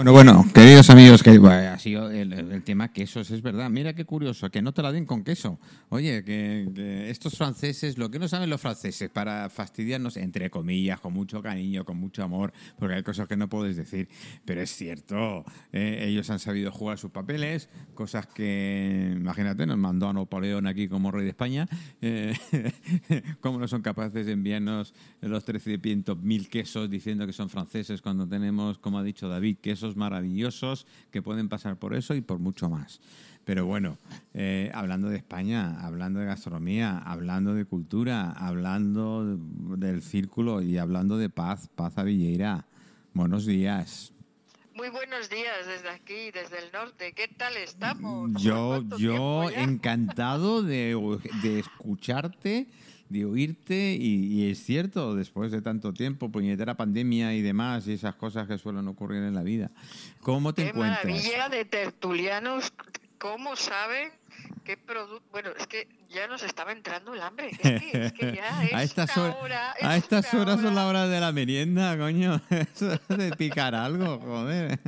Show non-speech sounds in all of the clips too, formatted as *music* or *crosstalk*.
Bueno, bueno, queridos amigos, que ha sido el, el tema quesos, es verdad. Mira qué curioso, que no te la den con queso. Oye, que, estos franceses, lo que no saben los franceses, para fastidiarnos, entre comillas, con mucho cariño, con mucho amor, porque hay cosas que no puedes decir, pero es cierto, eh, ellos han sabido jugar sus papeles, cosas que, imagínate, nos mandó a Napoleón aquí como rey de España, eh, *laughs* cómo no son capaces de enviarnos los 13.000 quesos diciendo que son franceses cuando tenemos, como ha dicho David, quesos maravillosos que pueden pasar por eso y por mucho más. Pero bueno, eh, hablando de España, hablando de gastronomía, hablando de cultura, hablando del círculo y hablando de paz, paz a Villeira. Buenos días. Muy buenos días desde aquí, desde el norte. ¿Qué tal estamos? Yo, ¿Cuánto yo encantado de, de escucharte, de oírte y, y es cierto, después de tanto tiempo, puñetera pandemia y demás y esas cosas que suelen ocurrir en la vida. ¿Cómo te Qué encuentras? maravilla de tertulianos. ¿Cómo saben qué producto? Bueno, es que ya nos estaba entrando el hambre. Es que, es que ya *laughs* es a estas, una hor- hora, a es estas una horas son la hora. hora de la merienda, coño. *laughs* Eso es de picar algo, joder.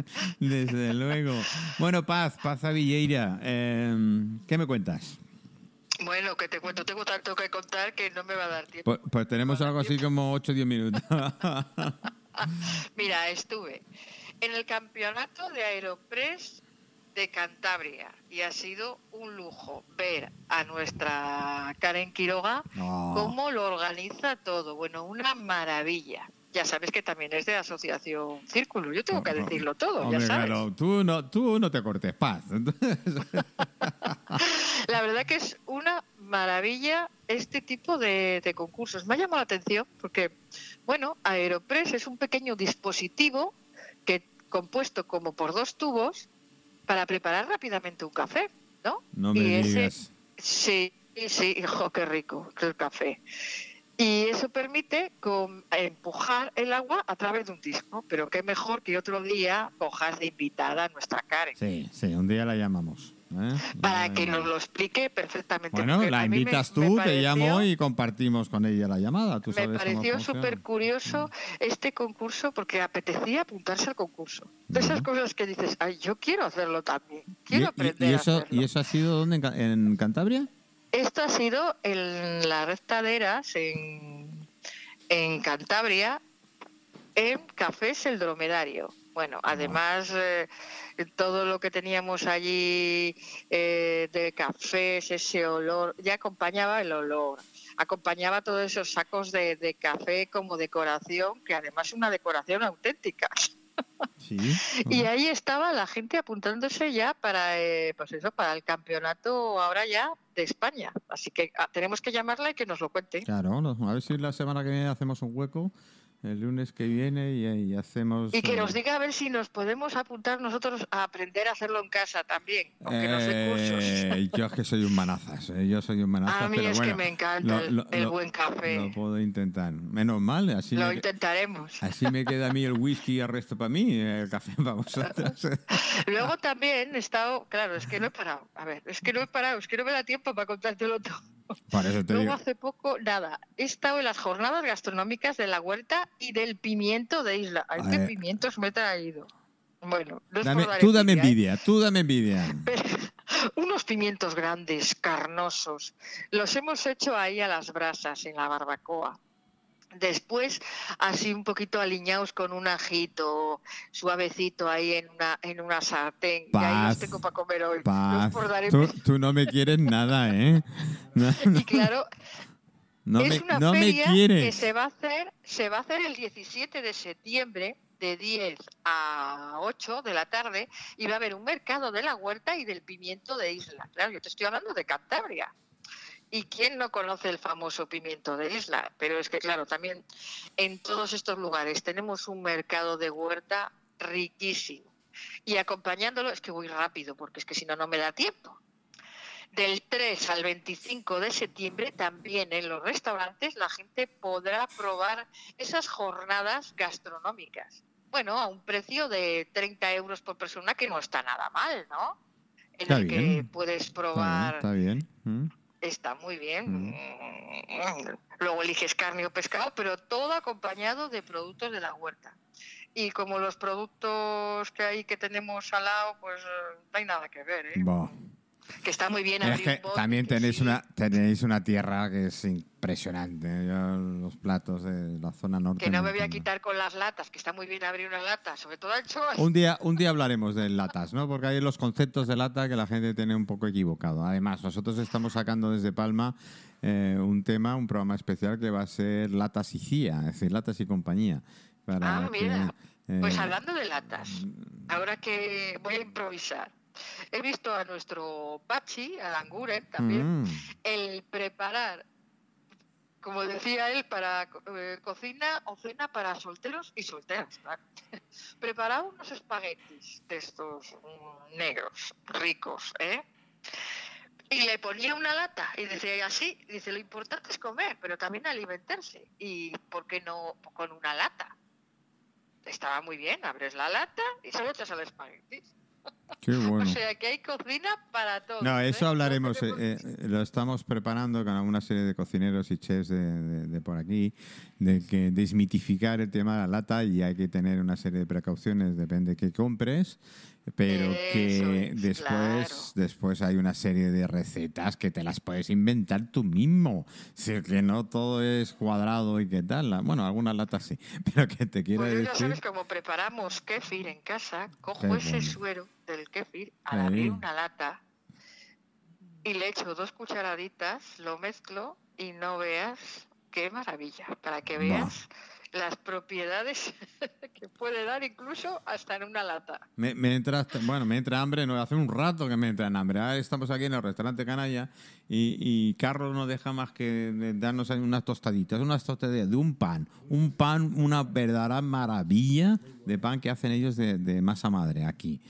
Desde luego. Bueno, Paz, Paz a Villeira. eh, ¿Qué me cuentas? Bueno, que te cuento, tengo tanto que contar que no me va a dar tiempo. Pues, pues tenemos algo así como 8 o 10 minutos. *laughs* Mira, estuve en el campeonato de Aeropress de Cantabria y ha sido un lujo ver a nuestra Karen Quiroga cómo lo organiza todo. Bueno, una maravilla. Ya sabes que también es de Asociación Círculo. Yo tengo que decirlo todo, Hombre, ya sabes. claro, tú no, tú no te cortes, Paz. *laughs* La verdad que es una maravilla este tipo de, de concursos. Me ha llamado la atención porque, bueno, Aeropress es un pequeño dispositivo que compuesto como por dos tubos para preparar rápidamente un café, ¿no? No me Y ese- digas. Sí, sí, hijo, qué rico el café. Y eso permite con- empujar el agua a través de un disco, pero qué mejor que otro día cojas de invitada a nuestra Karen. Sí, sí, un día la llamamos. ¿Eh? Para La que nos lo explique perfectamente. Bueno, la a me- invitas me tú, te llamo y compartimos con ella la llamada. Tú Me sabes pareció súper curioso este concurso porque apetecía apuntarse al concurso. De esas cosas que dices, ay, yo quiero hacerlo también, quiero ¿Y- y- aprender y, a eso, hacerlo. ¿Y eso ha sido dónde? ¿En Ca- ¿En Cantabria? Esto ha sido en las rectaderas en, en Cantabria, en Cafés El Dromedario. Bueno, además eh, todo lo que teníamos allí eh, de cafés, ese olor, ya acompañaba el olor, acompañaba todos esos sacos de, de café como decoración, que además es una decoración auténtica. *laughs* Sí. Y ahí estaba la gente apuntándose ya para, eh, pues eso, para el campeonato ahora ya de España. Así que ah, tenemos que llamarla y que nos lo cuente. Claro, a ver si la semana que viene hacemos un hueco, el lunes que viene y, y hacemos... Y que eh, nos diga a ver si nos podemos apuntar nosotros a aprender a hacerlo en casa también, aunque no sé cursos. eh, yo es que soy un manazas, eh, yo soy un manazas, A mí pero es bueno, que me encanta lo- el, lo- el lo- buen café. Lo puedo intentar. Menos mal, así Lo me, intentaremos. así me queda a mí el whisky y el resto para mí, el café para vosotros. *laughs* Luego también he estado, claro, es que no he parado. A ver, es que no he parado, es que no me da tiempo para contártelo todo. Luego digo. hace poco, nada, he estado en las jornadas gastronómicas de la huerta y del pimiento de Isla. Ay, A qué ver. pimientos me he traído. Bueno, no es Dame- por tú dame envidia, ¿eh? envidia, tú dame envidia. *laughs* Pero unos pimientos grandes, carnosos. Los hemos hecho ahí a las brasas, en la barbacoa. Después, así un poquito aliñados con un ajito suavecito ahí en una, en una sartén. y ahí Paz, los tengo para comer hoy. Paz, por tú no me quieres nada, ¿eh? *laughs* No, *laughs* Y claro, no es me, una no me feria que se va a hacer se va a hacer el 17 de septiembre de 10 a 8 de la tarde y va a haber un mercado de la huerta y del pimiento de Isla. Claro, yo te estoy hablando de Cantabria. ¿Y quién no conoce el famoso pimiento de Isla? Pero es que, claro, también en todos estos lugares tenemos un mercado de huerta riquísimo. Y acompañándolo, es que voy rápido, porque es que si no, no me da tiempo. Del 3 al 25 de septiembre, también en los restaurantes, la gente podrá probar esas jornadas gastronómicas. Bueno, a un precio de 30 euros por persona, que no está nada mal, ¿no? En Está el que puedes Está bien, probar está bien. ¿Mm? está muy bien. Mm. Luego eliges carne o pescado, pero todo acompañado de productos de la huerta. Y como los productos que hay que tenemos al lado, pues eh, no hay nada que ver. ¿eh? Que está muy bien Es que también tenéis sí. una, tenéis una tierra que es impresionante. Yo, los platos de la zona norte. Que no me voy a quitar con las latas, que está muy bien abrir una lata, sobre todo anchoas. Un día, un día hablaremos de latas, ¿no? Porque hay los conceptos de lata que la gente tiene un poco equivocado. Además, nosotros estamos sacando desde Palma eh, un tema, un programa especial que va a ser Latas y CIA, es decir, Latas y compañía. Para Ah, mira. que, eh, Pues hablando de latas, ahora que voy a improvisar, he visto a nuestro Pachi, a Languren también, mm, el preparar, como decía él, para eh, cocina o cena para solteros y solteras. *laughs* Preparaba unos espaguetis de estos mm, negros, ricos, ¿eh? Y le ponía una lata y decía y así, dice, lo importante es comer, pero también alimentarse. ¿Y por qué no con una lata? Estaba muy bien, abres la lata y se lo echas al espagueti. *laughs* qué bueno. *laughs* O sea que hay cocina para todos. No, ¿eh? eso hablaremos. Todos eh, tenemos- eh, lo estamos preparando con una serie de cocineros y chefs de, de- de por aquí, de que desmitificar el tema de la lata y hay que tener una serie de precauciones, depende de qué compres, pero que es, después, claro. después hay una serie de recetas que te las puedes inventar tú mismo. Si que no todo es cuadrado y qué tal. Bueno, algunas latas sí, *laughs* pero que te quiero Pues yo ya decir. sabes cómo preparamos kéfir en casa. Cojo Qué ese bueno. suero del kéfir al Ahí. abrir una lata y le echo dos cucharaditas, lo mezclo y no veas qué maravilla. Para que Bah. veas las propiedades *laughs* que puede dar incluso hasta en una lata. Me, me entra, bueno, me entra hambre, no, hace un rato que me entra en hambre. Ahora estamos aquí en el restaurante Canalla y, y Carlos no deja más que darnos unas tostaditas, unas tostaditas de un pan, un pan, una verdadera maravilla de pan que hacen ellos de, de masa madre aquí.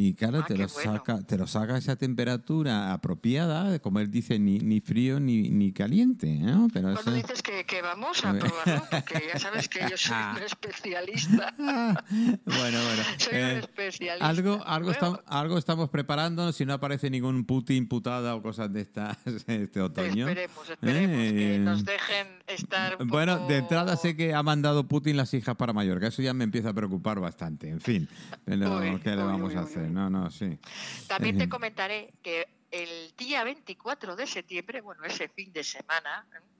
Y claro, Ah, te, lo bueno. saca, te lo saca a esa temperatura apropiada, como él dice, ni, ni frío ni, ni caliente. ¿no? Pero Cuando eso- dices que, que vamos a probarlo, porque ya sabes que yo soy un *laughs* especialista. *laughs* Bueno, bueno. *laughs* Soy un Eh, especialista. algo, algo, Luego, estam- algo estamos preparando, si no aparece ningún Putin putada o cosas de estas este otoño. Esperemos, esperemos que Eh, nos dejen estar un Bueno, de entrada sé que ha mandado Putin las hijas para Mallorca, eso ya me empieza a preocupar bastante, en fin. Pero, Uy, ¿qué le vamos uy, a hacer? No, no, sí. También te comentaré que el día 24 de septiembre, bueno, ese fin de semana, ¿eh?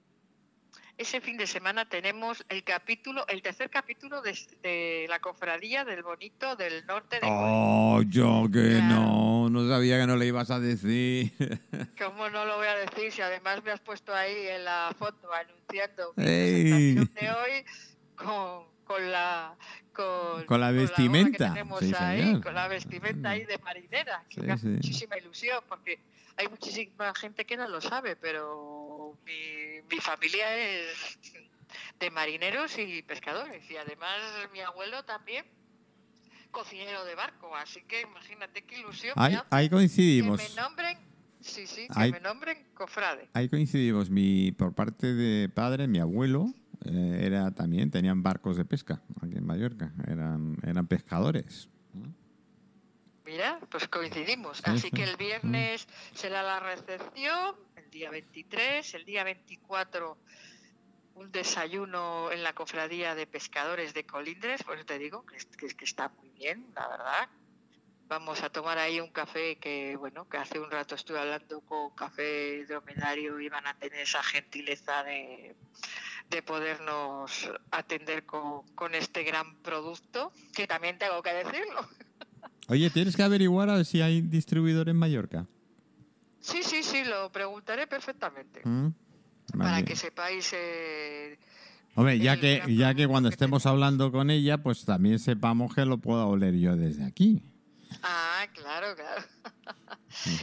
Ese fin de semana tenemos el capítulo, el tercer capítulo de, de la cofradía del Bonito del Norte de Oh, yo que Claro. no, no sabía que no le ibas a decir. *laughs* ¿Cómo no lo voy a decir si además me has puesto ahí en la foto anunciando mi ¡Ey! presentación de hoy con, con la con, Con la vestimenta. que tenemos Sí, ahí, con la vestimenta ahí de marinera, que Sí, me hace sí. muchísima ilusión porque hay muchísima gente que no lo sabe, pero mi, mi familia es de marineros y pescadores y además mi abuelo también cocinero de barco, así que imagínate qué ilusión me Ahí, hace ahí que coincidimos. me nombren, sí, sí, que Ahí- me nombren cofrade. Ahí coincidimos. Mi, por parte de padre, mi abuelo eh, era también tenían barcos de pesca aquí en Mallorca. Eran, eran pescadores. Mira, pues coincidimos. Sí, Así sí. que el viernes será la recepción, el día 23, el día 24 un desayuno en la cofradía de pescadores de Colindres, pues te digo que, que está muy bien, la verdad. Vamos a tomar ahí un café que, bueno, que hace un rato estuve hablando con Café Dromedario y van a tener esa gentileza de, de podernos atender con, con este gran producto, que también tengo que decirlo. Oye, tienes que averiguar a ver si hay distribuidor en Mallorca. Sí, sí, sí, lo preguntaré perfectamente. ¿Mm? Para que sepáis. eh, Hombre, ya que, ya que cuando que estemos hablando con ella, pues también sepamos que lo pueda oler yo desde aquí. Ah, claro, claro.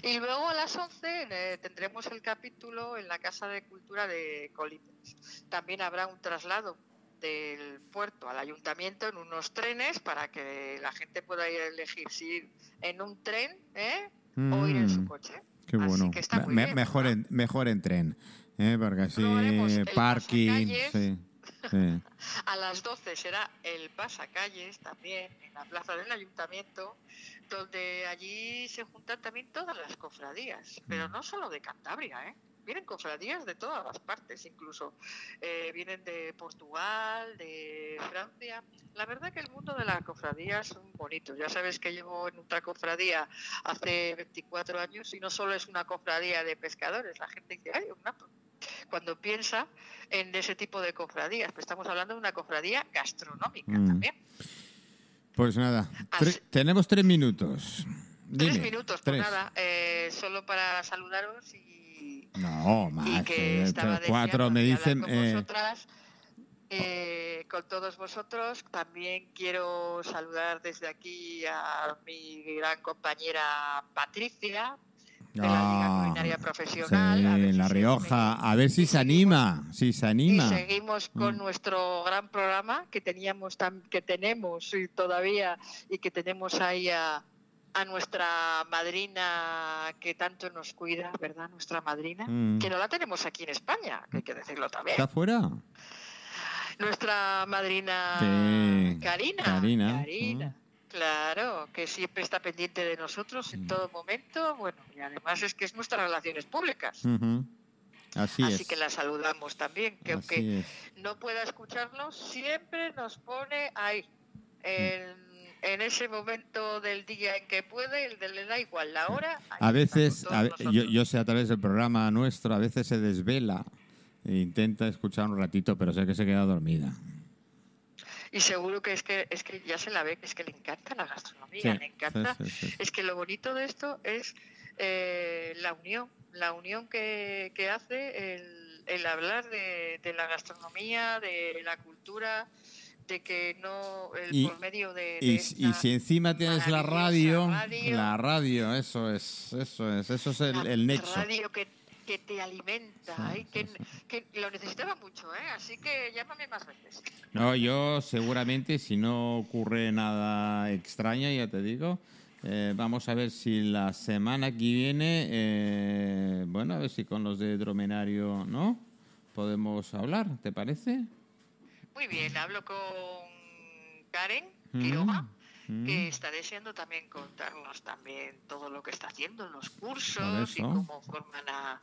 Y luego a las 11 eh, tendremos el capítulo en la Casa de Cultura de Colindres. También habrá un traslado del puerto al ayuntamiento en unos trenes para que la gente pueda ir a elegir si ir en un tren ¿eh? o ir en su Mm, coche. Qué Así bueno. que está muy Me- bien, mejor, en, mejor en tren. ¿eh? Porque así, parking. pasacalles. Sí, sí. *laughs* A las 12 será el pasacalles también en la plaza del ayuntamiento, donde allí se juntan también todas las cofradías, pero no solo de Cantabria, ¿eh? vienen cofradías de todas las partes, incluso eh, vienen de Portugal, de Francia. La verdad que el mundo de la cofradía es bonito. Ya sabes que llevo en otra cofradía hace 24 años y no solo es una cofradía de pescadores, la gente dice, ay, una cuando piensa en ese tipo de cofradías. Pues estamos hablando de una cofradía gastronómica Mm. también. Pues nada, Así- tenemos tres minutos. Tres minutos, tres. pues nada, eh, solo para saludaros y, No, y más. que eh, estaba cuatro deseando me dicen. con eh, vosotras, eh, con todos vosotros. También quiero saludar desde aquí a mi gran compañera Patricia, de la Liga sí, Profesional. a ver si en La Rioja. A ver si y se anima. Si se Y anima. seguimos con Mm. nuestro gran programa que teníamos, que tenemos y todavía y que tenemos ahí a, a nuestra madrina que tanto nos cuida, ¿verdad? Nuestra madrina, Mm. que no la tenemos aquí en España, que hay que decirlo también. ¿Está fuera? Nuestra madrina Sí, Karina. Karina, Karina. mm. Claro, que siempre está pendiente de nosotros en Mm. todo momento. Bueno, y además es que es nuestras relaciones públicas. Así, Así es. que la saludamos también, que aunque es. no pueda escucharnos, siempre nos pone ahí, en, en ese momento del día en que puede, el de le da igual la hora. A veces, a yo sé a través del programa nuestro, a veces se desvela e intenta escuchar un ratito, pero sé que se queda dormida. Y seguro que es que es que ya se la ve, que es que le encanta la gastronomía, Sí, le encanta. sí, sí, sí. Es que lo bonito de esto es eh, la unión, la unión que, que hace el, el hablar de, de la gastronomía, de la cultura, de que no, el, Y- por medio de... de Y, si encima tienes la radio, radio. la radio, eso es, eso es, eso es el nexo. radio que, que te alimenta, Sí, ay, que, sí, que lo necesitaba mucho, ¿eh? así que llámame más veces. No, yo seguramente, si no ocurre nada extraño, ya te digo, eh, vamos a ver si la semana que viene, eh, bueno, a ver si con los de Dromenario, ¿no? Podemos hablar, ¿te parece? Muy bien, hablo con Karen Mm, Quiroga. Mm. que está deseando también contarnos también todo lo que está haciendo en los cursos y cómo forman a,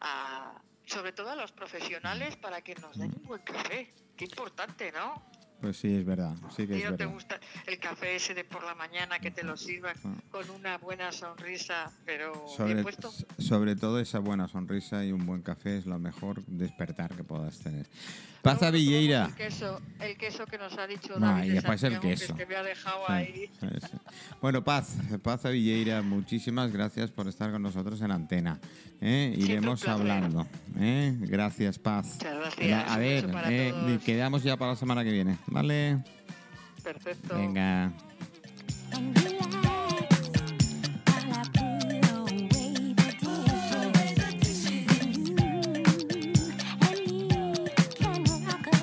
a- sobre todo a los profesionales para que nos den un buen café. Qué importante, ¿no? Pues sí, es verdad, sí que ¿A es no te verdad. gusta el café ese de por la mañana que te lo sirvan Ah. con una buena sonrisa, pero Sobre, puesto? sobre todo esa buena sonrisa y un buen café es lo mejor despertar que puedas tener. Luego Villeira. El queso, el queso que nos ha dicho David y de después el queso. que me ha dejado Sí, ahí. sí, sí. Bueno, Paz, Paz Villeira, muchísimas gracias por estar con nosotros en antena. ¿eh? Iremos hablando. ¿eh? Gracias, Paz. Muchas gracias, A ver, eh, quedamos ya para la semana que viene. ¿vale? Perfecto. Venga.